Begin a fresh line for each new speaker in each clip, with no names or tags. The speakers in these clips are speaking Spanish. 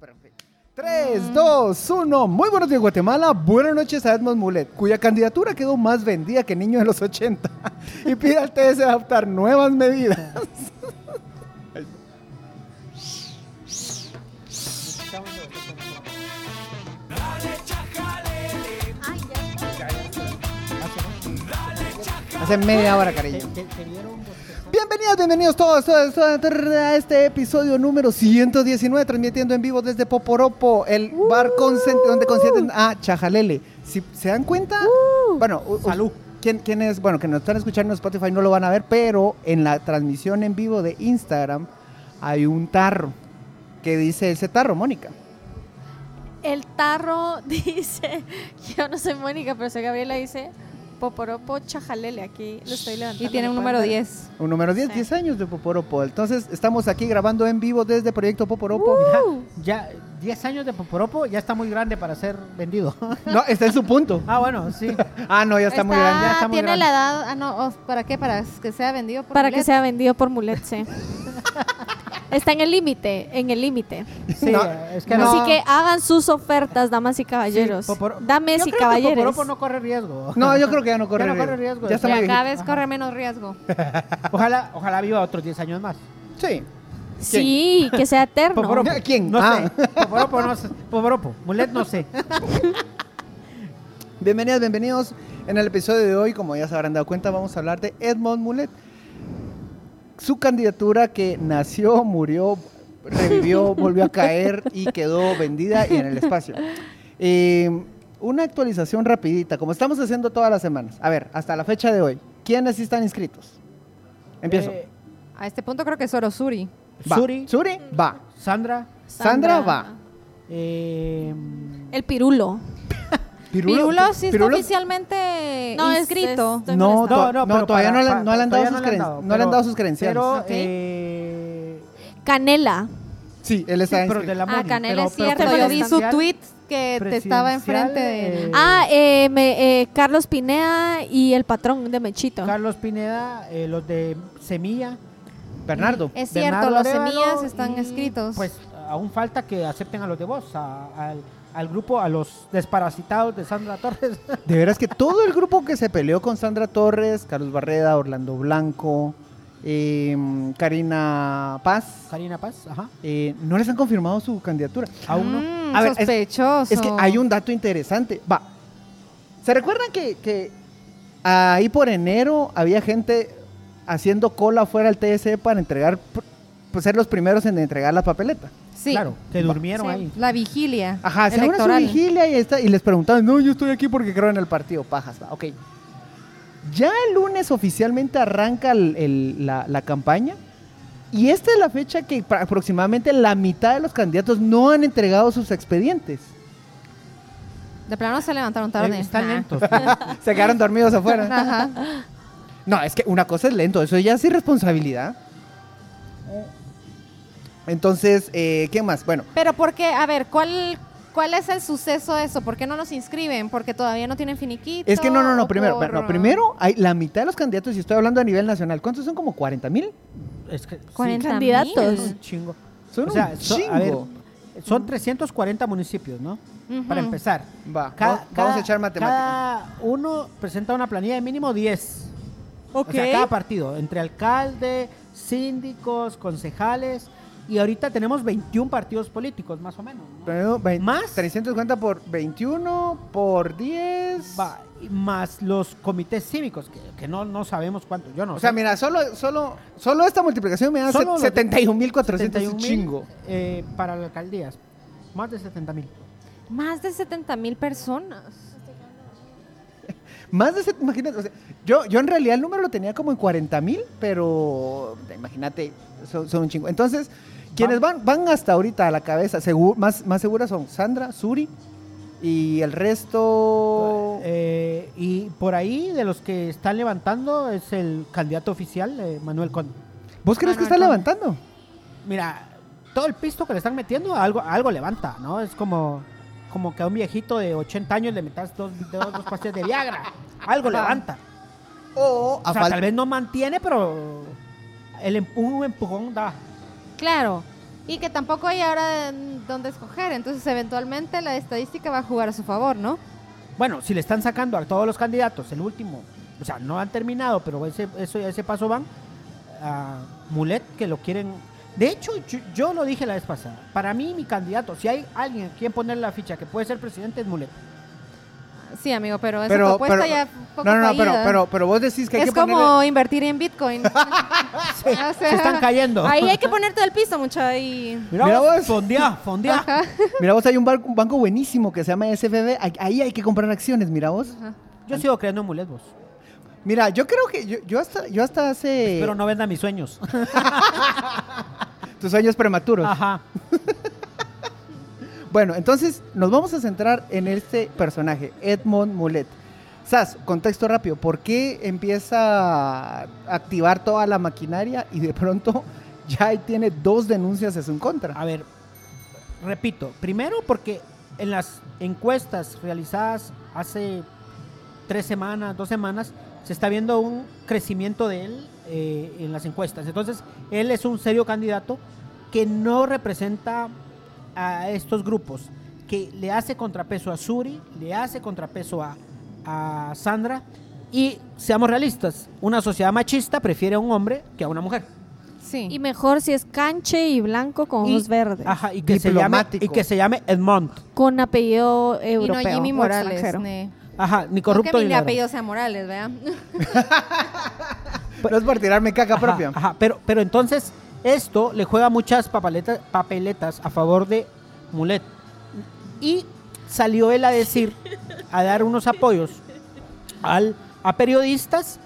Perfecto. 3, 2, 1. Muy buenos días, Guatemala. Buenas noches a Edmond Mulet, cuya candidatura quedó más vendida que niño de los 80 y pide al TS adoptar nuevas medidas. Hace media hora, cariño. Bienvenidos, bienvenidos todos, todos, todos a este episodio número 119, transmitiendo en vivo desde Poporopo, el bar consent- donde consienten a Chajalele. Si se dan cuenta, bueno, u- u-
Salud.
¿quién, quién es? Bueno, que nos están escuchando en Spotify no lo van a ver, pero en la transmisión en vivo de Instagram hay un tarro que dice ese tarro, Mónica.
El tarro dice, yo no soy Mónica, pero soy Gabriela, dice Poporopo Chajalele. Aquí lo estoy levantando.
Y tiene un
¿lo
número
pueden ver?
10.
Un número 10,
Sí.
10 años de Poporopo. Entonces, estamos aquí grabando en vivo desde Proyecto Poporopo.
Ya 10 años de Poporopo ya está muy grande para ser vendido.
No, está en su punto.
ah, bueno, sí.
Ah, no, ya está, muy grande.
ya está muy
tiene
grande.
la edad. Ah, no, oh, ¿para qué? ¿Para que sea vendido por
Para que sea vendido por Mulet, sí. Está en el límite, en el límite.
Sí,
No,
es que
no.
Así que hagan sus ofertas, damas y caballeros.
Sí,
Dames
Yo
y
creo que
caballeros.
Poporopo no corre riesgo.
No, yo creo que ya no corre,
Ya no corre riesgo.
Ya está
cada
viejito.
vez corre menos riesgo.
Ojalá, ojalá viva otros 10 años más.
Sí.
Sí, que sea eterno.
Poporopo.
¿Quién?
No
Ah.
sé. Poporopo no sé. Poporopo. Mulet no sé.
Bienvenidas, bienvenidos. En el episodio de hoy, como ya se habrán dado cuenta, vamos a hablar de Edmond Mulet. Su candidatura que nació, murió, revivió, volvió a caer y quedó vendida y en el espacio. Eh, una actualización rapidita, como estamos haciendo todas las semanas. A ver, hasta la fecha de hoy, ¿quiénes están inscritos? Empiezo.
Eh,
A este punto creo que es Orosuri.
Va.
Suri.
Suri, va.
Sandra.
Sandra va.
eh,
El pirulo.
Pirulo sí está
Pirulo-
oficialmente
No, es-
inscrito.
es- estoy
No, to- no, todavía no le- no le han dado
todavía
sus
no le han
creen-
dado,
no le han dado sus credenciales.
Pero, eh,
Canela.
Sí, él está
sí, pero
inscrito.
de la
Ah, Canela
pero-
es
pero
cierto. Yo vi su tweet que te estaba enfrente de...
eh,
Ah, eh, me- eh, Carlos Pineda y el patrón de Mechito.
Carlos Pineda, eh, los de Semilla.
Bernardo.
Es cierto,
Bernardo
los semillas están
y,
escritos.
Pues aún falta que acepten a los de vos, al, al grupo, a los desparasitados de Sandra Torres.
De veras que todo el grupo que se peleó con Sandra Torres, Carlos Barreda, Orlando Blanco, eh, Karina Paz,
Karina Paz, ajá.
eh, no les han confirmado su candidatura.
Aún no.
Mm,
A ver, es-
sospechoso.
Es que hay un dato interesante. Va. ¿Se recuerdan que, que ahí por enero había gente haciendo cola fuera del TSE para entregar, pues ser los primeros en entregar la papeleta?
Sí,
Claro, que durmieron
sí,
ahí.
la vigilia
Ajá, se abre su vigilia y, está, y les preguntaban, no, yo estoy aquí porque creo en el partido, pajas, va, ok. Ya el lunes oficialmente arranca el- el- la, la campaña y esta es la fecha que aproximadamente la mitad de los candidatos no han entregado sus expedientes.
De plano se levantaron tarde.
Eh, están
Ah.
lentos.
Se quedaron dormidos afuera.
Ajá.
No, es que una cosa es lento, eso ya es irresponsabilidad. Entonces, eh, ¿qué más? Bueno,
Pero porque, a ver, ¿cuál, ¿cuál es el suceso de eso? ¿Por qué no nos inscriben? ¿Porque todavía no tienen finiquito?
es que no, no, no,
¿O
primero,
por-
no, primero hay la mitad de los candidatos, y estoy hablando a nivel nacional, ¿cuántos son? ¿Como 40 mil?
Es que, sí,
40
candidatos.
es
mil.
un chingo.
Son
O sea,
un
so-
chingo.
a ver, son 340 municipios, ¿no? Para empezar.
Va,
Cada-
vamos, vamos a echar matemáticas.
Cada uno presenta una planilla de mínimo 10.
Ok.
O sea, cada partido, entre alcalde, síndicos, concejales. Y ahorita tenemos 21 partidos políticos, más o menos. ¿no?
Pero
¿Más?
350 por 21 por 10.
Va, y más los comités cívicos, que, que no, no sabemos cuántos. Yo no
O sea, mira, solo, solo, solo esta multiplicación me da
Solo los-
71.400, es un
71,000,
chingo.
eh, para las alcaldías. Más de 70 mil.
Más de 70 mil personas.
Más de, imagínate, o sea, yo, yo en realidad el número lo tenía como en 40 mil, pero imagínate, son, son un chingo. Entonces, quienes van, van hasta ahorita a la cabeza, más, más seguras son Sandra, Suri y el resto...
Eh, y por ahí, de los que están levantando, es el candidato oficial, eh, Manuel Conde.
¿Vos crees que está
Conde.
levantando?
Mira, todo el pisto que le están metiendo, algo, algo levanta, ¿no? Es como, como que a un viejito de 80 años le metas dos, dos, dos pastillas de Viagra. Algo levanta.
O a
O sea, tal vez no mantiene, pero el empu- un empujón da.
Claro. Y que tampoco hay ahora dónde escoger. Entonces, eventualmente la estadística va a jugar a su favor, ¿no?
Bueno, si le están sacando a todos los candidatos, el último, o sea, no han terminado, pero ese, eso, ese paso van a Mulet, que lo quieren. De hecho, yo, yo lo dije la vez pasada. Para mí, mi candidato, si hay alguien a quien poner la ficha que puede ser presidente, es Mulet.
Sí, amigo, pero esa
Pero,
propuesta
pero-
ya poco
No, no, no, pero, pero, pero vos decís que hay
es
que
como
ponerle...
invertir en Bitcoin. O sea,
Se están cayendo.
Ahí hay que ponerte del piso, mucha. Y...
Mira,
Mira
vos, fondea.
Ajá.
Mira vos, hay un, bar- un banco buenísimo que se llama SFB. Ahí- hay que comprar acciones, mira vos.
Yo sigo creyendo en Mulet, vos.
Mira, yo creo que yo, yo hasta, yo hasta hace
Pero no venda mis sueños.
tus sueños prematuros.
Ajá.
Bueno, entonces nos vamos a centrar en este personaje, Edmond Mulet. Sas, contexto rápido, ¿por qué empieza a activar toda la maquinaria y de pronto ya tiene dos denuncias en su contra?
A ver, repito, primero porque en las encuestas realizadas hace tres semanas, dos semanas, se está viendo un crecimiento de él eh, en las encuestas. Entonces, él es un serio candidato que no representa a estos grupos, que le hace contrapeso a Suri, le hace contrapeso a, a Sandra, y seamos realistas, una sociedad machista prefiere a un hombre que a una mujer.
Sí.
Y mejor si es canche y blanco con
Y-
ojos verdes.
Ajá, y que, se llame,
Diplomático.
y que se llame Edmond.
Con apellido
y
europeo.
no Jimmy Morales.
Ajá, ni
No
corrupto
que
ni
mi
ladrón.
apellido sea Morales, ¿vea?
No es por tirarme caca
Ajá,
propia.
Ajá, pero, pero entonces esto le juega muchas papaletas, papeletas a favor de Mulet. Y salió él a decir, a dar unos apoyos al, a periodistas.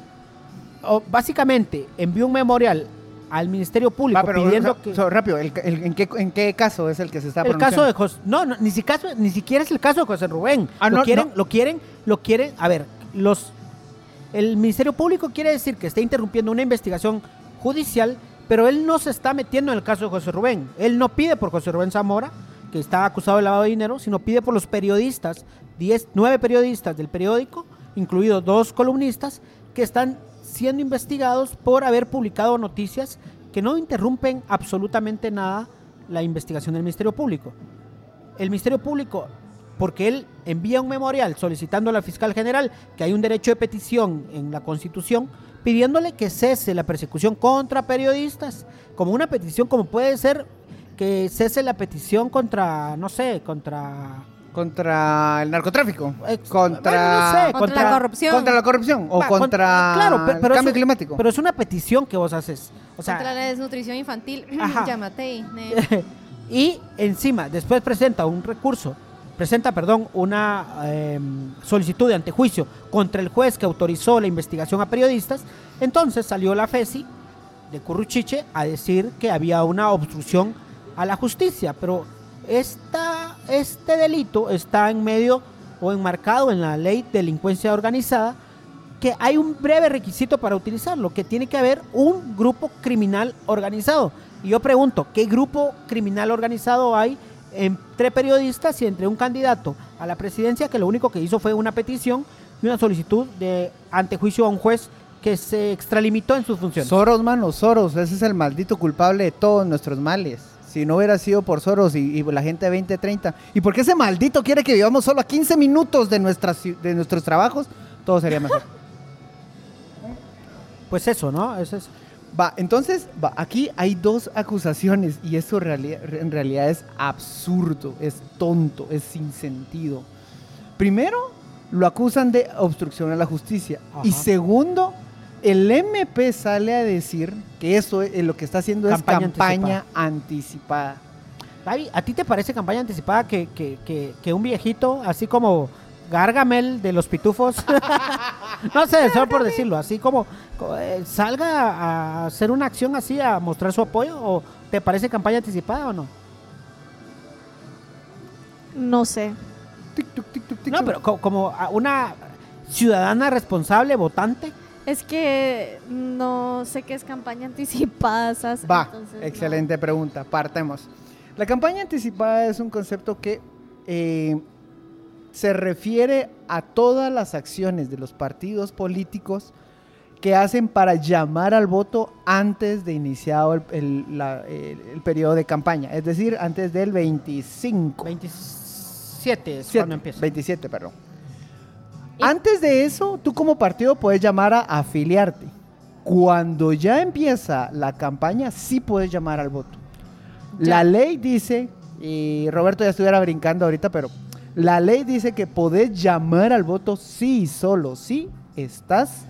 O, básicamente envió un memorial al Ministerio Público
Va, pero
pidiendo
so-
que...
so, rápido, el- el- ¿en, qué, ¿en qué caso es el que se está
el caso de? José no, no, ni siquiera, ni siquiera es el caso de José Rubén
Ah,
lo
no,
quieren
no.
lo quieren lo quieren a ver los el ministerio público quiere decir que está interrumpiendo una investigación judicial pero él no se está metiendo en el caso de José Rubén él no pide por José Rubén Zamora que está acusado de lavado de dinero sino pide por los periodistas 10 nueve periodistas del periódico incluidos dos columnistas que están siendo investigados por haber publicado noticias que no interrumpen absolutamente nada la investigación del Ministerio Público. El Ministerio Público, porque él envía un memorial solicitando a la fiscal general que hay un derecho de petición en la Constitución, pidiéndole que cese la persecución contra periodistas, como una petición como puede ser que cese la petición contra, no sé, contra...
Contra el narcotráfico. Contra,
bueno, no sé,
Contra la corrupción.
contra la corrupción. O
Va, con-
contra
claro, pe- pero
el cambio climático.
Pero es una petición que vos haces. O sea,
Contra la desnutrición infantil. Llámate.
y encima, después presenta un recurso, presenta, perdón, una em, solicitud de antejuicio contra el juez que autorizó la investigación a periodistas. Entonces salió la FESI de Curruchiche a decir que había una obstrucción a la justicia, pero esta, este delito está en medio o enmarcado en la ley de delincuencia organizada que hay un breve requisito para utilizarlo, que tiene que haber un grupo criminal organizado. Y yo pregunto, ¿qué grupo criminal organizado hay entre periodistas y entre un candidato a la presidencia que lo único que hizo fue una petición y una solicitud de antejuicio a un juez que se extralimitó en sus funciones?
Soros, mano, Soros. Ese es el maldito culpable de todos nuestros males. Si no hubiera sido por Soros y, y la gente de 2030. ¿Y por qué ese maldito quiere que vivamos solo a 15 minutos de, nuestras, de nuestros trabajos? Todo sería mejor.
Pues eso, ¿no? Eso es.
Va, entonces, va, aquí hay dos acusaciones y eso reali- en realidad es absurdo, es tonto, es sin sentido. Primero, lo acusan de obstrucción a la justicia. Y segundo, el MP sale a decir que eso es, lo que está haciendo
Campaña
es campaña anticipada.
Gaby, ¿a ti te parece campaña anticipada que, que, que, que un viejito, así como Gargamel de los pitufos, no sé, solo por decirlo, así como co- eh, salga a hacer una acción así, a mostrar su apoyo, o te parece campaña anticipada o no?
No sé.
Tic, tuc, tic, tuc, tic,
No, pero co- como una ciudadana responsable, votante,
Es que no sé qué es campaña anticipada.
Va,
Entonces, no.
excelente pregunta. Partemos. La campaña anticipada es un concepto que eh, se refiere a todas las acciones de los partidos políticos que hacen para llamar al voto antes de iniciado el, el- la- el- el periodo de campaña, es decir, antes del 25.
27 es
Siete,
cuando empieza.
27, perdón. Antes de eso, tú como partido puedes llamar a afiliarte. Cuando ya empieza la campaña, sí puedes llamar al voto.
Ya.
La ley dice, y Roberto ya estuviera brincando ahorita, pero la ley dice que podés llamar al voto sí y solo si estás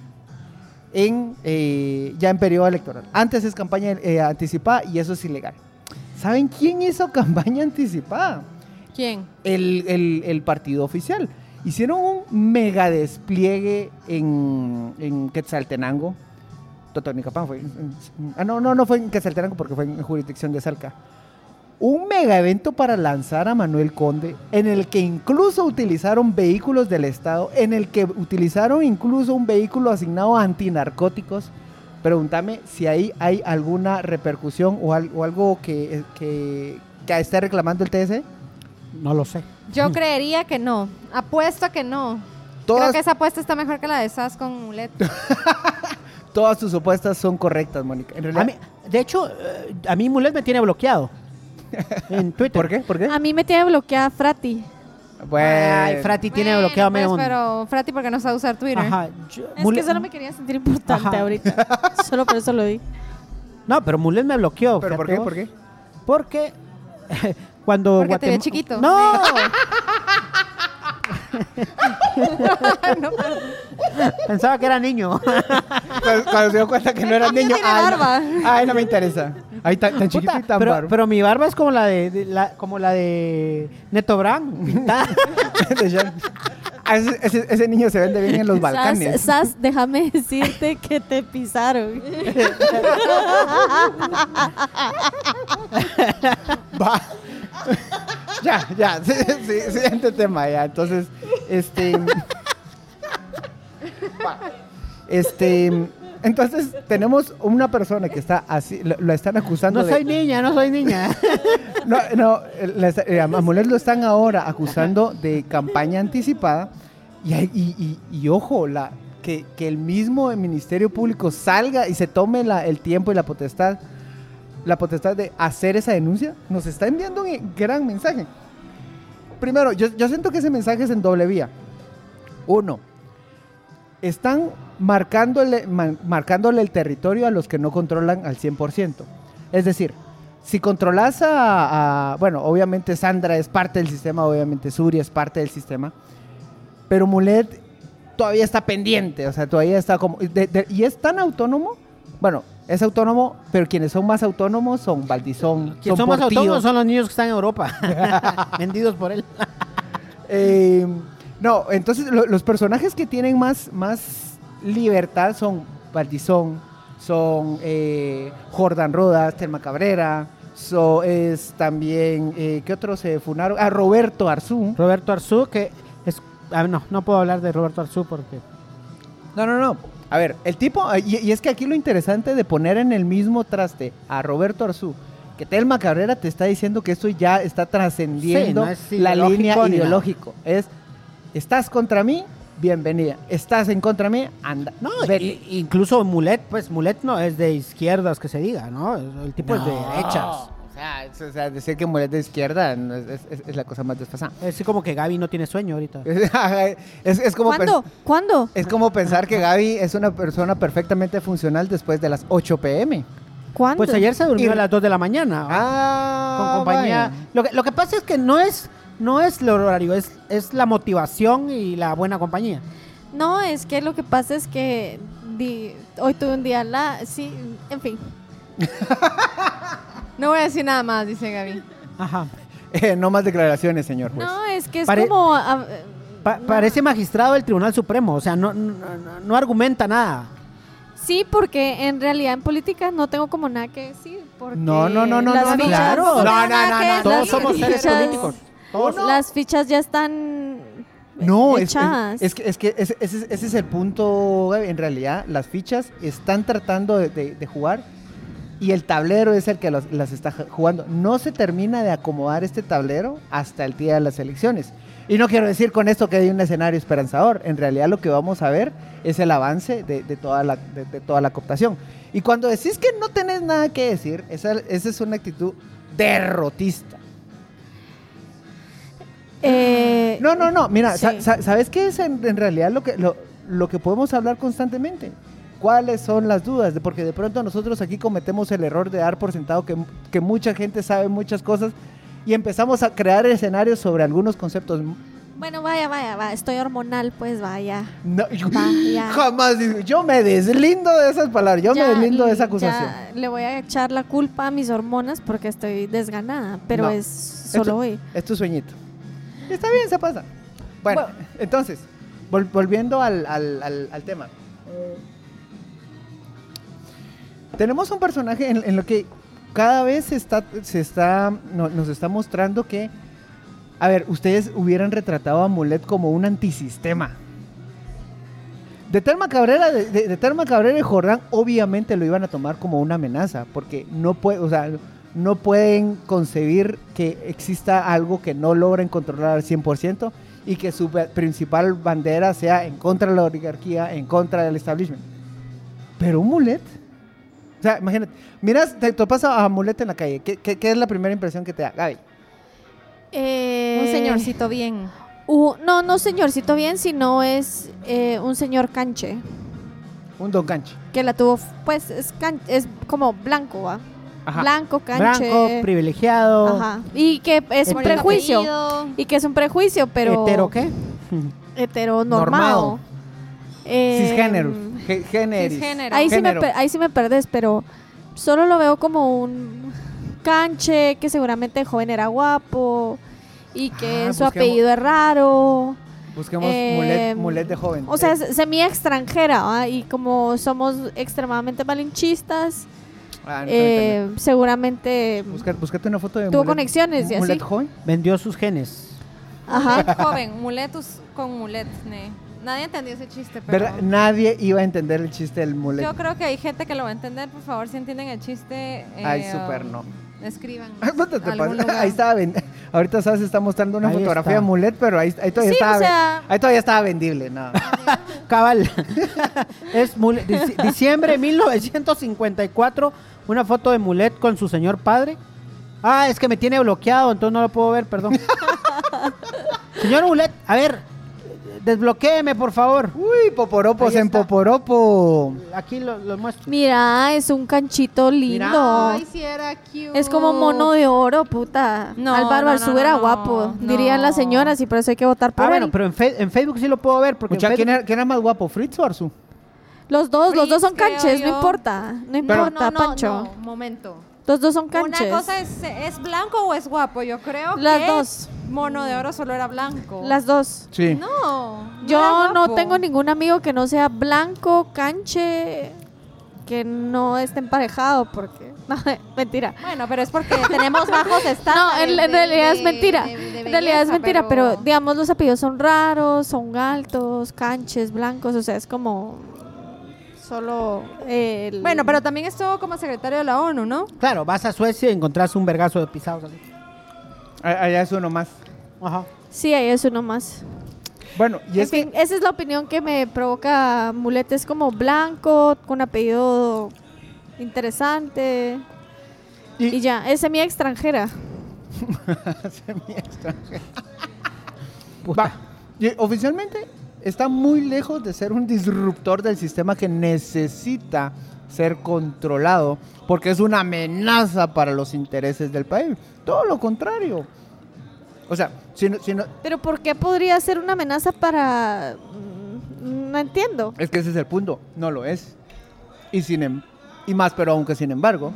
en, eh, ya en periodo electoral. Antes es campaña eh, anticipada y eso es ilegal. ¿Saben quién hizo campaña anticipada?
¿Quién?
el, el- el partido oficial. Hicieron un mega despliegue en, en Quetzaltenango. Totonicapán fue. ah, no, no, no fue en Quetzaltenango porque fue en jurisdicción de Salca. Un mega evento para lanzar a Manuel Conde, en el que incluso utilizaron vehículos del Estado, en el que utilizaron incluso un vehículo asignado a antinarcóticos. Pregúntame si ahí hay alguna repercusión o, al- o algo que, que esté reclamando el TSE.
No lo sé.
Yo creería que no. Apuesto a que no.
Todas,
Creo que esa apuesta está mejor que la de SAS con Mulet.
todas tus opuestas son correctas, Mónica. En realidad,
A mí- de hecho, eh, a mí Mulet me tiene bloqueado en Twitter.
¿Por qué? ¿Por qué?
A mí me tiene bloqueada Frati.
Bueno,
Ay, Frati tiene
Bueno,
bloqueado
pues. Pero Frati porque no sabe usar Twitter.
Ajá. yo-
Es
Mulet-
que solo me quería sentir importante
Ajá.
ahorita. Solo por eso lo di.
No, pero Mulet me bloqueó.
¿Pero por qué?
vos.
¿Por qué?
Porque cuando
Porque te ve chiquito.
No, pensaba que era niño.
Cuando, cuando se dio cuenta que no era niño.
tiene
ay, no.
barba.
Ay, no me interesa. Ay, tan, tan chiquito y tan
pero,
bárbaro.
pero mi barba es como la de, de la, como la de Neto Brand, pintada.
Ese, ese- ese niño se vende bien en los Balcanes.
Sas, Sas, déjame decirte que te pisaron.
Va. Ya, ya. Sí, sí, siguiente tema, ya. Entonces, este. Este. Entonces, tenemos una persona que está así, lo, lo están acusando
No
de...
soy niña, no soy niña.
No, no, eh, a Mulet lo están ahora acusando de campaña anticipada y, y, y- y ojo, la, que, que el mismo Ministerio Público salga y se tome la- el tiempo y la potestad, la potestad de hacer esa denuncia, nos está enviando un gran mensaje. Primero, yo, siento que ese mensaje es en doble vía. Uno, están marcándole, ma- marcándole el territorio a los que no controlan al 100%. Es decir, si controlas a, Bueno, obviamente Sandra es parte del sistema, obviamente Suri es parte del sistema, pero Mulet todavía está pendiente, o sea, todavía está como... y es tan autónomo, bueno, es autónomo, pero quienes son más autónomos son Valdizón,
Quienes
son
son más autónomos son los niños que están en Europa, vendidos por él.
Eh, no, entonces lo- los personajes que tienen más, más libertad son Valdizón, son eh, Jordan Rodas, Telma Cabrera, so, es también, eh, ¿qué otros se funaron? Ah, Roberto Arzú.
Roberto Arzú, que es... ah, no, no puedo hablar de Roberto Arzú porque...
No, no, no. A ver, el tipo, ah, y, y es que aquí lo interesante de poner en el mismo traste a Roberto Arzú, que Telma Cabrera te está diciendo que esto ya está trascendiendo
Sí, no es
la línea ideológico. Es, estás contra mí, bienvenida. Estás en contra mí, anda.
No,
vete.
incluso Mulet, pues Mulet no es de izquierdas que se diga, ¿no? El tipo es de derechas.
Es- o sea, decir que Mulet de izquierda no es, es- es- es la cosa más desfasada.
Es como que Gaby no tiene sueño ahorita.
es, es como
¿Cuándo? ¿Cuándo?
es como pensar que Gaby es una persona perfectamente funcional después de las 8 pm.
¿Cuándo?
Pues ayer se durmió
Y-
a las 2 de la mañana.
Ah,
con compañía.
vaya.
Lo que, lo que pasa es que no es, no es lo horario, es, es la motivación y la buena compañía.
No, es que lo que pasa es que di- hoy tuve un día la... Sí, en fin.
No voy a decir nada más, dice Gaby.
Ajá.
Eh, no más declaraciones, señor juez.
No, es que es
Pare-
como... ah,
Pa- Parece magistrado del Tribunal Supremo, o sea, no, no, no- no argumenta nada.
sí, porque en realidad en política no tengo como nada que decir. Porque
No, no, no, no,
las
no, no,
fichas-
claro.
No, no, no,
las
no,
Todos somos seres
fichas-
políticos. Todos.
Las fichas ya están
No, es, es-
echadas.
es que, es que ese, ese- ese es el punto, Gaby. En realidad, las fichas están tratando de, de- de jugar y el tablero es el que los- las está jugando. No se termina de acomodar este tablero hasta el día de las elecciones. Y no quiero decir con esto que hay un escenario esperanzador. En realidad lo que vamos a ver es el avance de, de toda, la, de, de toda la cooptación. Y cuando decís que no tenés nada que decir, esa, esa es una actitud derrotista.
Eh,
No, no, no. Mira,
Sí.
sa- sa- ¿sabes qué es en, en realidad lo que, lo, lo que podemos hablar constantemente? ¿Cuáles son las dudas? Porque de pronto nosotros aquí cometemos el error de dar por sentado que, que mucha gente sabe muchas cosas y empezamos a crear escenarios sobre algunos conceptos.
Bueno, vaya, vaya, va. Estoy hormonal, pues vaya.
No, yo-
Vaya.
jamás. digo, Yo me deslindo de esas palabras. Yo
Ya,
me deslindo de esa acusación.
le voy a echar la culpa a mis hormonas porque estoy desganada, pero
No.
es solo hoy.
Es tu sueñito. Está bien, se pasa. Bueno, entonces, vol- volviendo al, al- al- al tema. Tenemos un personaje en, en lo que cada vez se está, se está, no- nos está mostrando que, a ver, ustedes hubieran retratado a Mulet como un antisistema. De Telma Cabrera, de, de- de Cabrera y Jordán, obviamente lo iban a tomar como una amenaza, porque no puede, o sea, no pueden concebir que exista algo que no logren controlar al 100% y que su principal bandera sea en contra de la oligarquía, en contra del establishment. Pero un mulet. O sea, imagínate, miras, te topas a a mulet en la calle. ¿Qué, qué, qué es la primera impresión que te da? Gaby.
Eh,
Un señorcito bien.
no, no señorcito bien, sino es eh, un señor canche.
Un don canche.
Que la tuvo, pues es, can- es como blanco, ¿va?
Ajá.
Blanco, canche.
Blanco, privilegiado.
Ajá. Y que es un
Hetero.
prejuicio.
Apellido.
Y que es un prejuicio, pero.
¿Hetero qué?
Heteronormado.
Normado.
Eh,
Cisgénero.
Cisgénero.
Ahí sí, me,
Género.
ahí sí me perdés, pero solo lo veo como un canche que seguramente de joven era guapo y que
Ah,
su
busquemos-
apellido es raro.
Busquemos
Eh,
mulet, mulet de joven.
O sea,
Eh,
extranjera ¿va? y como somos extremadamente malinchistas,
ah, no
eh, seguramente
Busca- búscate una foto de
tuvo
mulet-
conexiones y
mulet
así.
joven.
Vendió sus genes.
Ajá.
Joven, muletus con mulet. ne. Nadie entendió ese chiste, pero
¿Verdad? Nadie iba a entender el chiste del mulet.
yo creo que hay gente que lo va a entender. Por favor, si entienden el chiste, eh,
Ay, súper no.
escriban.
Pasa-
lugar.
Ahí estaba ven- Ahorita sabes, está mostrando una
Ahí
fotografía
está.
de mulet, pero ahí, ahí todavía
Sí,
estaba
o
ven-
sea-
ahí todavía estaba vendible, no.
Cabal. es mule- dici- diciembre de 1954. Una foto de Mulet con su señor padre. Ah, es que me tiene bloqueado, entonces no lo puedo ver, perdón. señor Mulet, a ver, desbloquéeme, por favor.
Uy, poporopos
Ahí
en
está.
poporopo.
Aquí lo, lo muestro.
Mira, es un canchito lindo.
Mira.
Ay, sí era cute.
Es como mono de oro, puta.
No,
Álvaro
no,
Arzú
no,
era
no,
guapo,
no.
dirían las señoras, y por eso hay que votar por
Ah,
él.
bueno, pero en, fe- en Facebook sí lo puedo ver. Porque en
Mucha, ¿quién,
Facebook-
era, quién era más guapo, Fritz o Arzu?
Los dos, los dos son
Fritz, creo
canches, no
yo.
importa. No
No,
importa,
no, no,
Pancho.
no, momento.
Los dos son canches.
Una cosa es, ¿es blanco o es guapo? Yo creo
Las
que
dos.
Mono de Oro solo era blanco.
Las dos.
Sí.
No.
Yo no tengo ningún amigo que no sea blanco, canche, que no esté emparejado, porque. No, mentira.
Bueno, pero es porque tenemos bajos
No,
estándares.
en, en
de-
realidad es mentira.
de- de
en realidad es mentira, pero... digamos los apellidos son raros, son altos, canches, blancos, o sea, es como solo el...
Bueno, pero también estuvo como secretario de la ONU, ¿no?
Claro, vas a Suecia y encontrás un vergazo de pisados así.
Allá es uno más.
Ajá.
Sí, ahí es uno más.
Bueno, y
en
es
fin,
que
esa es la opinión que me provoca Mulete. Es como blanco, con apellido interesante.
Y-
Y, ya, es semi extranjera.
Va. Y oficialmente está muy lejos de ser un disruptor del sistema que necesita ser controlado porque es una amenaza para los intereses del país. Todo lo contrario. O sea, si no, si no-
Pero ¿por qué podría ser una amenaza para...? mm, No entiendo.
es que ese es el punto, no lo es. Y, sin, em- y más pero aunque sin embargo,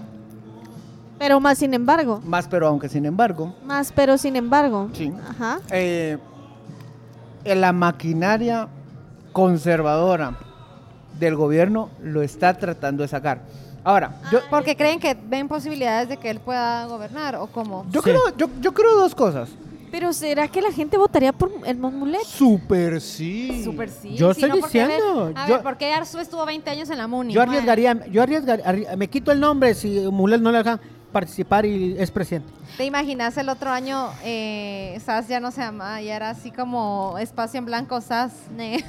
Pero más sin embargo.
más pero aunque sin embargo,
Más pero sin embargo.
Sí.
Ajá.
eh, en la maquinaria conservadora del gobierno lo está tratando de sacar. Ahora, yo,
Porque creen que ven posibilidades de que él pueda gobernar o cómo.
yo,
Sí.
creo, yo, yo creo dos cosas.
Pero ¿será que la gente votaría por el Mulet?
Super sí.
Súper sí.
Yo
sí,
estoy
no, porque, a ver,
diciendo,
A
yo-
ver, porque Arzu estuvo 20 años en la MUNI.
Yo arriesgaría, yo arriesgaría, arri- me quito el nombre si Mulet no le dejan. Participar y es presidente.
¿Te imaginas el otro año eh, SAS ya no se llama, ya era así como espacio en blanco SAS? Ne.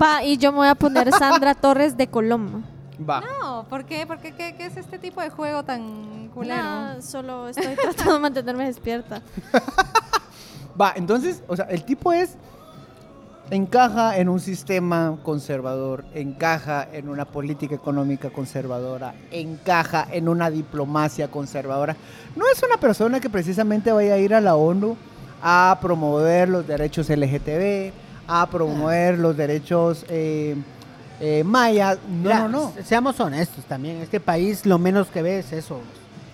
Va, y yo me voy a poner Sandra Torres de Coloma.
Va.
No, ¿por qué? ¿Por qué? ¿Qué, qué es este tipo de juego tan culero?
Nah, solo estoy tratando de mantenerme despierta.
Va, entonces, o sea, el tipo es. Encaja en un sistema conservador, encaja en una política económica conservadora, encaja en una diplomacia conservadora. No es una persona que precisamente vaya a ir a la ONU a promover los derechos LGTB, a promover los derechos eh, eh, mayas. No,
Mira,
no, no.
se- Seamos honestos también. Este país lo menos que ve es eso.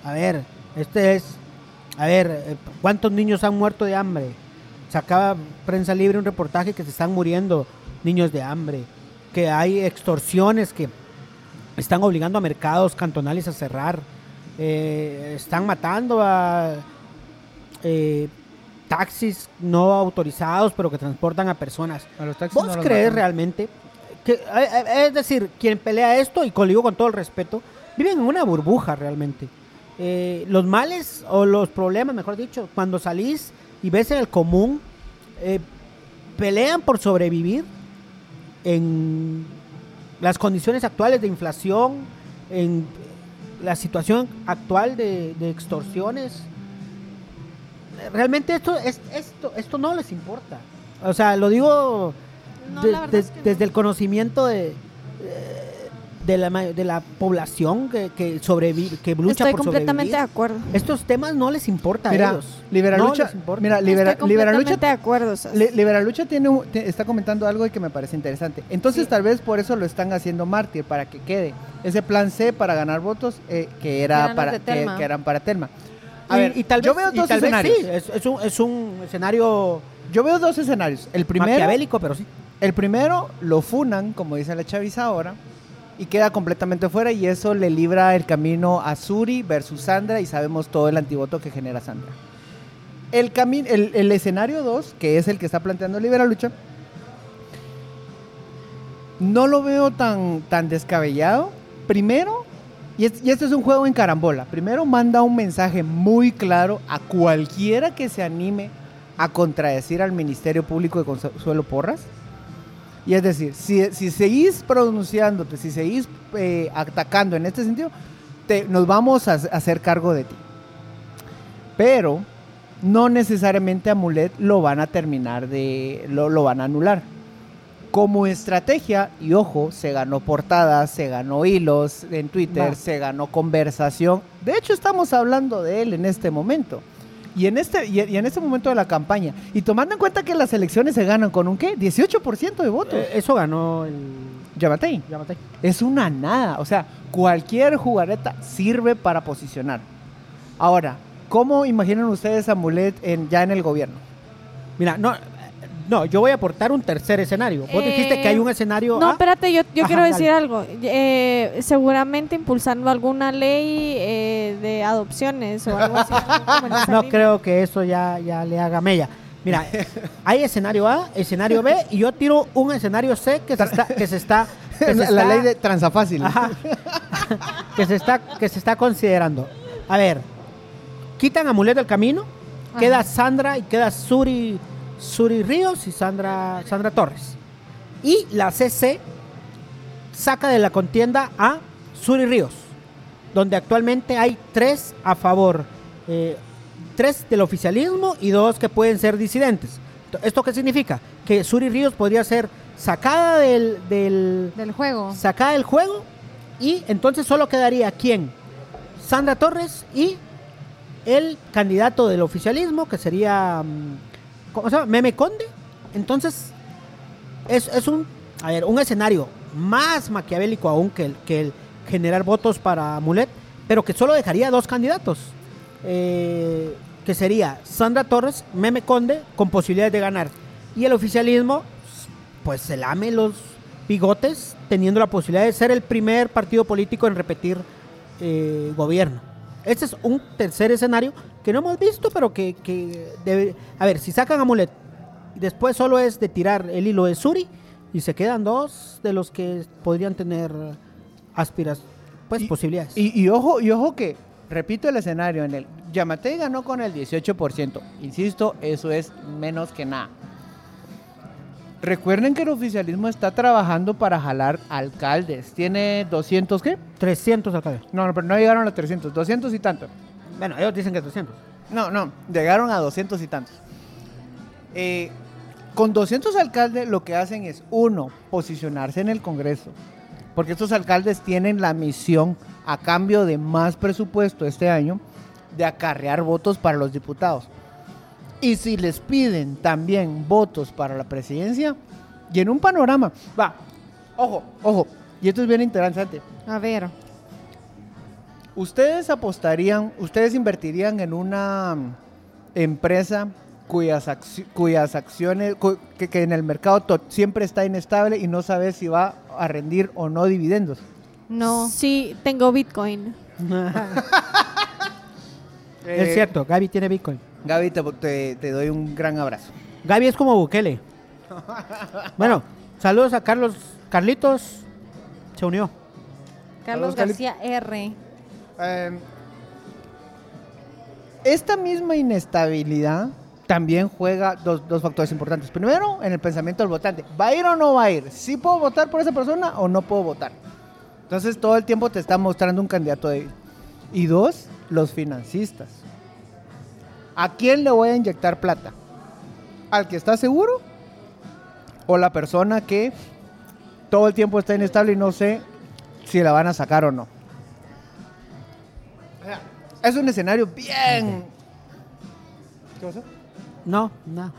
A ver, este es. A ver, eh, ¿cuántos niños han muerto de hambre? Sacaba Prensa Libre un reportaje que se están muriendo niños de hambre. Que hay extorsiones que están obligando a mercados cantonales a cerrar. eh, están matando a eh, taxis no autorizados, pero que transportan a personas.
A los taxis
¿Vos
no los
crees
matan.
realmente? Que, eh, es decir, quien pelea esto, y con, lo digo con todo el respeto, viven en una burbuja realmente. Eh, los males o los problemas, mejor dicho, cuando salís y ves en el común, eh, pelean por sobrevivir en las condiciones actuales de inflación, en la situación actual de, de extorsiones. Realmente esto, es, esto, esto no les importa. O sea, lo digo
No,
de-
la verdad
de-
es que no.
desde el conocimiento de, de, la, de la población que, que sobrevive, que lucha
Estoy
por
completamente de acuerdo.
Estos temas no les importa
Mira,
a ellos.
Liberalucha,
No les importa.
mira, libera,
Estoy
Liberalucha
completamente de acuerdo.
Li- Liberalucha tiene un- te- está comentando algo que me parece interesante. Entonces
Sí.
tal vez por eso lo están haciendo mártir, para que quede. Ese plan C para ganar votos eh, que, era
Eran
para, que, eran para Telma. A
Y-
ver,
y tal
yo
vez,
veo dos escenarios.
sí, es, es un, es un escenario
Yo veo dos escenarios. El primero,
maquiavélico, pero sí.
el primero lo funan, como dice la chaviza ahora, y queda completamente fuera y eso le libra el camino a Suri versus Sandra y sabemos todo el antivoto que genera Sandra. El, el, el escenario 2, que es el que está planteando Liberalucha, no lo veo tan, tan descabellado. Primero, y, es- y esto es un juego en carambola, primero manda un mensaje muy claro a cualquiera que se anime a contradecir al Ministerio Público de Consuelo Porras. Y es decir, si, si seguís pronunciándote, si seguís eh, atacando en este sentido, te- nos vamos a, a hacer cargo de ti. Pero no necesariamente a Mulet lo van a terminar de. lo, lo van a anular. Como estrategia, y ojo, se ganó portadas, se ganó hilos en Twitter, se ganó conversación. De hecho, estamos hablando de él en este momento. Y en este, y, en este momento de la campaña. Y tomando en cuenta que las elecciones se ganan con un qué? 18% de votos.
Eh, eso ganó el
Yamatei.
Yamatei.
Es una nada. O sea, cualquier jugareta sirve para posicionar. Ahora, ¿cómo imaginan ustedes a Mulet en, ya en el gobierno?
Mira, no, no, yo voy a aportar un tercer escenario. Vos
Eh,
dijiste que hay un escenario
No,
A.
espérate, yo, yo
Ajá,
quiero decir
dale.
algo. Eh, seguramente impulsando alguna ley eh, de adopciones o algo así.
No
línea.
creo que eso ya, ya le haga mella. Mira, hay escenario A, escenario B y yo tiro un escenario C que se está, que se está, que se
la, ley de transafácil.
Ajá. que se está, que se está considerando. A ver, quitan a Mulet del camino,
Ajá.
queda Sandra y queda Suri, Suri Ríos y Sandra, Sandra Torres. Y la CC saca de la contienda a Suri Ríos, donde actualmente hay tres a favor, eh, tres del oficialismo y dos que pueden ser disidentes. ¿Esto qué significa? Que Suri Ríos podría ser sacada del, del,
Del juego.
sacada del juego y entonces solo quedaría quién? Sandra Torres y el candidato del oficialismo que sería mm, ¿cómo se llama? Meme Conde. Entonces es, es un a ver, un escenario más maquiavélico aún que el, que el generar votos para Mulet, pero que solo dejaría dos candidatos. eh, que sería Sandra Torres, Meme Conde, con posibilidades de ganar. Y el oficialismo, pues se lame los bigotes, teniendo la posibilidad de ser el primer partido político en repetir eh, gobierno. Este es un tercer escenario que no hemos visto, pero que, que debe... A ver, si sacan a Mulet, y después solo es de tirar el hilo de Suri, y se quedan dos de los que podrían tener aspiras, pues
Y-
posibilidades.
Y, y ojo, y ojo que repito el escenario, en el Yamatei ganó con el 18%. Insisto, eso es menos que nada. Recuerden que el oficialismo está trabajando para jalar alcaldes. Tiene 200, ¿qué?
300 alcaldes.
No, no, pero no llegaron a 300, 200 y tanto.
Bueno, ellos dicen que 300.
No, no, llegaron a 200 y tantos. Eh, con 200 alcaldes lo que hacen es, uno, posicionarse en el Congreso. Porque estos alcaldes tienen la misión, a cambio de más presupuesto este año, de acarrear votos para los diputados. Y si les piden también votos para la presidencia, y en un panorama, va, ojo, ojo, y esto es bien interesante.
A ver.
¿Ustedes apostarían, ustedes invertirían en una empresa cuyas, acci- cuyas acciones, cu- que, que en el mercado to- siempre está inestable y no sabes si va a rendir o no dividendos?
No.
Sí, tengo Bitcoin.
es
Eh,
cierto, Gaby tiene Bitcoin.
Gaby, te, te- te doy un gran abrazo.
Gaby es como Bukele. Bueno, saludos a Carlos. Carlitos se unió.
Carlos
Carlos
García R.
Eh, esta misma inestabilidad también juega dos, factores importantes. Primero, en el pensamiento del votante. ¿Va a ir o no va a ir? ¿Sí puedo votar por esa persona o no puedo votar? Entonces todo el tiempo te está mostrando un candidato. Y dos, los financistas. ¿A quién le voy a inyectar plata? ¿Al que está seguro? ¿O la persona que todo el tiempo está inestable y no sé si la van a sacar o no? Es un escenario bien. ¿Qué pasó?
No, no.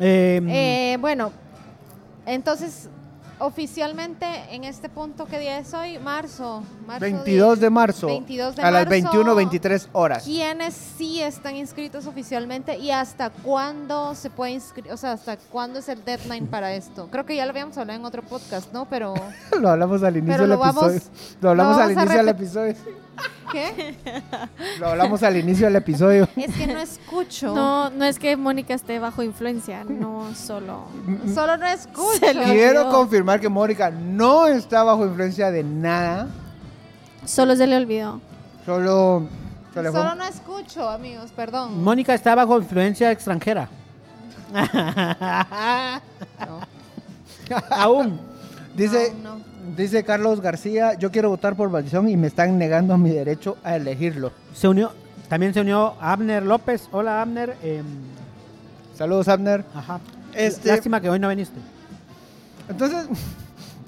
Eh,
Eh, bueno, entonces, oficialmente, en este punto, ¿qué día es hoy? Marzo. Marzo
22 de marzo.
22 de
a las
marzo.
21, 23 horas.
¿Quiénes sí están inscritos oficialmente y hasta cuándo se puede inscribir? O sea, ¿hasta cuándo es el deadline para esto? Creo que ya lo habíamos hablado en otro podcast, ¿no? Pero,
Lo hablamos al inicio
Pero
del
lo vamos-
episodio. Lo hablamos
lo
al inicio del episodio.
¿qué?
Lo hablamos al inicio del episodio.
Es que no escucho.
No, no es que Mónica esté bajo influencia, no solo.
Solo no escucho.
Quiero confirmar que Mónica no está bajo influencia de nada.
Solo se le olvidó.
Solo. se le fue-
Solo no escucho, amigos, perdón.
Mónica está bajo influencia extranjera. Aún.
Dice,
no.
dice Carlos García: Yo quiero votar por Balsón y me están negando mi derecho a elegirlo.
Se unió, también se unió Abner López. Hola, Abner. Em,
Saludos, Abner.
ajá.
Este-
Lástima que hoy no viniste.
Entonces,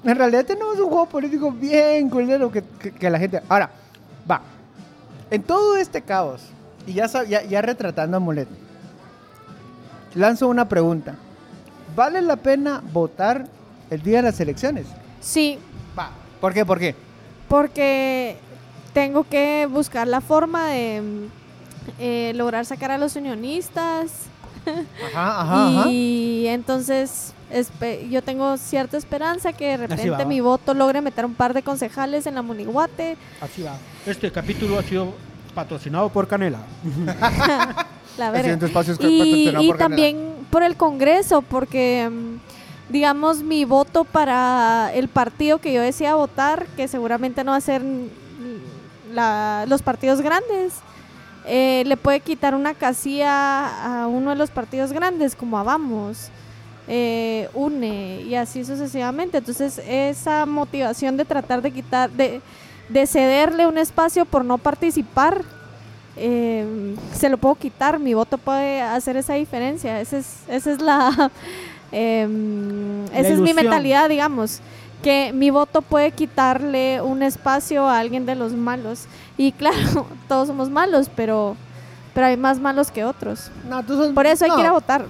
en realidad tenemos un juego político bien culero que, que- que la gente... Ahora, va. En todo este caos, y ya, ya, ya retratando a Mulet, lanzo una pregunta. ¿Vale la pena votar el día de las elecciones?
Sí,
Va. ¿Por qué? ¿Por qué?
porque tengo que buscar la forma de eh, lograr sacar a los unionistas.
Ajá, ajá, ajá.
y entonces yo tengo cierta esperanza que de repente
va.
mi voto logre meter un par de concejales en la Munihuate.
Así va. Este capítulo ha sido patrocinado por Canela.
La verga.
es
y,
patrocinado
y
por Canela.
también por el Congreso, porque mm, digamos mi voto para el partido que yo decía votar, que seguramente no va a ser la- los partidos grandes, eh, le puede quitar una casilla a uno de los partidos grandes, como a Vamos. eh, une y así sucesivamente entonces esa motivación de tratar de quitar de, de cederle un espacio por no participar eh, se lo puedo quitar, mi voto puede hacer esa diferencia. Esa es, esa es la, em, esa es mi mentalidad, digamos, que mi voto puede quitarle un espacio a alguien de los malos. Y claro, todos somos malos, pero, pero hay más malos que otros.
No, tú sos-
Por eso hay
no.
que ir a votar.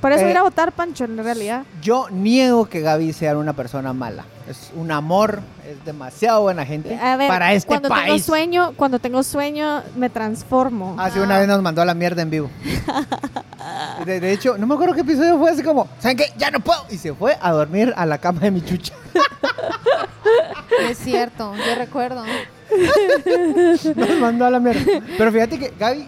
Por eso
Eh,
ir a votar, Pancho, en realidad.
Yo niego que Gaby sea una persona mala. Es un amor, es demasiado buena gente
A ver,
para este
cuando tengo
país.
sueño, cuando tengo sueño, me transformo.
Hace una vez nos mandó a la mierda en vivo. De, de hecho, no me acuerdo qué episodio fue, así como, ¿saben qué? Ya no puedo. Y se fue a dormir a la cama de mi chucha.
Es cierto, yo recuerdo.
Nos mandó a la mierda. Pero fíjate que, Gaby,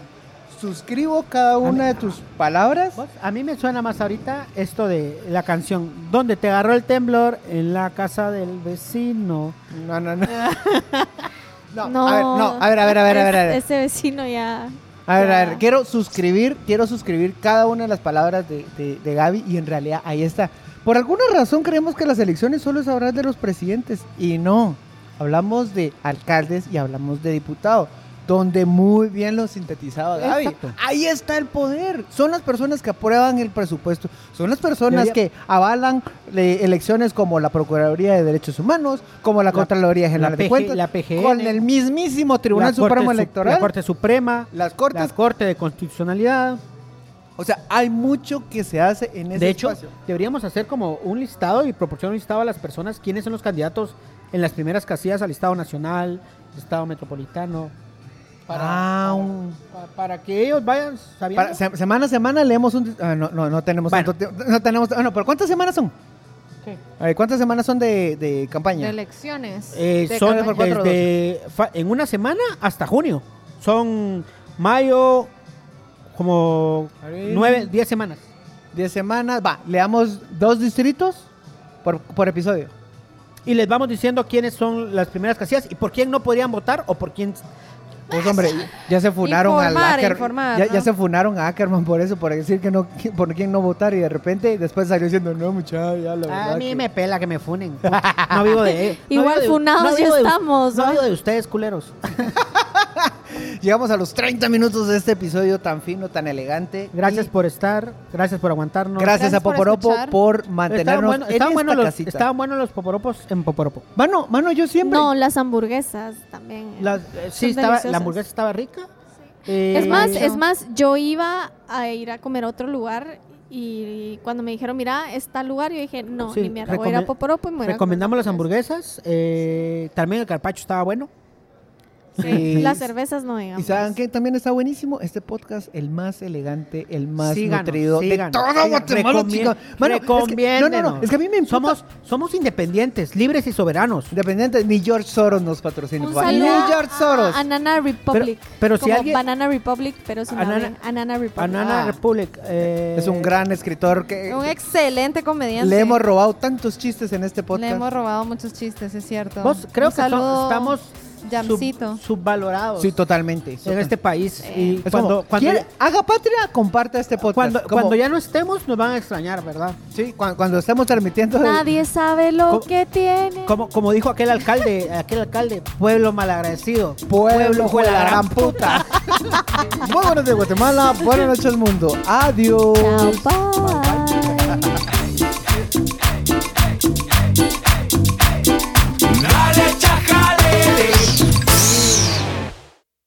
suscribo cada una de tus palabras.
Vos, A mí me suena más ahorita esto de la canción. ¿Dónde te agarró el temblor? En la casa del vecino.
No, no, no. No,
No,
a ver, no, a ver, a ver, a ver, a ver. A ver,
es- Ese vecino ya.
a ver, a ver, quiero suscribir, quiero suscribir cada una de las palabras de, de, de Gaby y en realidad ahí está. Por alguna razón creemos que las elecciones solo es hablar de los presidentes y no. Hablamos de alcaldes y hablamos de diputados, donde muy bien lo sintetizaba Gaby.
Exacto.
Ahí está el poder. Son las personas que aprueban el presupuesto. Son las personas que avalan eh, elecciones como la Procuraduría de Derechos Humanos, como la, Contraloría General
la
de Cuentas,
la PGN,
con el mismísimo Tribunal
la
Supremo
Sup-
Electoral,
La Corte Suprema,
las Cortes.
la Corte de Constitucionalidad.
O sea, hay mucho que se hace en ese
De hecho,
espacio.
deberíamos hacer como un listado y proporcionar un listado a las personas quiénes son los candidatos en las primeras casillas al Estado Nacional, Estado Metropolitano.
Ah,
para,
un-
para- para que ellos vayan sabiendo.
Para- se- semana a semana leemos un... ah, no, no, no tenemos
Bueno.
tanto tiempo. No tenemos... Bueno, pero ¿cuántas semanas son?
¿Qué?
A ver, ¿Cuántas semanas son de, de
De
campaña?
elecciones.
Eh,
De
son
campaña.
desde fa- en una semana hasta junio. Son mayo, como nueve, diez semanas.
Diez semanas. Va, leamos dos distritos por, por episodio.
Y les vamos diciendo quiénes son las primeras casillas y por quién no podrían votar o por quién.
Pues hombre, ya se funaron a
Informar,
Acker-
informar,
ya,
¿no?
ya se funaron a Ackerman por eso, por decir que no, por quién no votar y de repente después salió diciendo, no muchacha, ya la verdad
A mí
que-".
me pela que me funen. No vivo de. no
Igual
vivo de-
funados ya
vivo de-
estamos,
No vivo de ustedes, culeros.
Llegamos a los 30 minutos de este episodio tan fino, tan elegante.
Gracias
Y
por estar, gracias por aguantarnos.
gracias,
Gracias
a
por
Poporopo por
Estaban,
mantenernos en
estaban
esta
buenos los,
casita.
estaban buenos los poporopos en Poporopo.
Mano, mano, yo siempre...
No, las hamburguesas también.
Las- eh, sí, estaba, la hamburguesa estaba rica. Eh,
Es más, es más, yo iba a ir a comer a otro lugar y cuando me dijeron, mira, está lugar, yo dije, no,
Sí,
ni mierda, voy a ir a
recome-
Poporopo y me voy a
recomendamos las hamburguesas. eh, también el carpacho estaba bueno.
Sí,
Y-
las cervezas no digamos.
Y saben que también está buenísimo este podcast, el más elegante, el más
Síganos,
nutrido
síganos,
de todo. Guatemala, chicos. Mano, es que- no, no, no, es que a mí me importa.
Somos, somos independientes, libres y soberanos.
Independiente, ni George Soros nos patrocina.
Un saludo
Ni George Soros.
a Anana Republic.
Pero- pero si
como
alguien-
Banana Republic, pero sin
Anana-
Anana, Anana Republic.
Banana
Ah.
Republic. eh,
Es un gran escritor que
Un excelente comediante.
le hemos robado tantos chistes en este
Le
podcast.
hemos robado muchos chistes, es cierto.
Vos, creo
Un
que so- estamos
Jamcito.
sub- subvalorados
Sí, totalmente.
en este país. Y
Es
cuando,
como,
cuando,
¿quiere-
ya,
haga patria, comparta este podcast.
cuando,
Como-
cuando ya no estemos, nos van a extrañar, ¿verdad?
sí, cuando, cuando estemos transmitiendo. el-
Nadie sabe lo
¿Cómo-
que tiene.
Como, como dijo aquel alcalde, aquel alcalde, pueblo malagradecido.
Pueblo fue la gran puta. Muy buenos de Guatemala, buenas noches mundo. Adiós.
Chao, bye.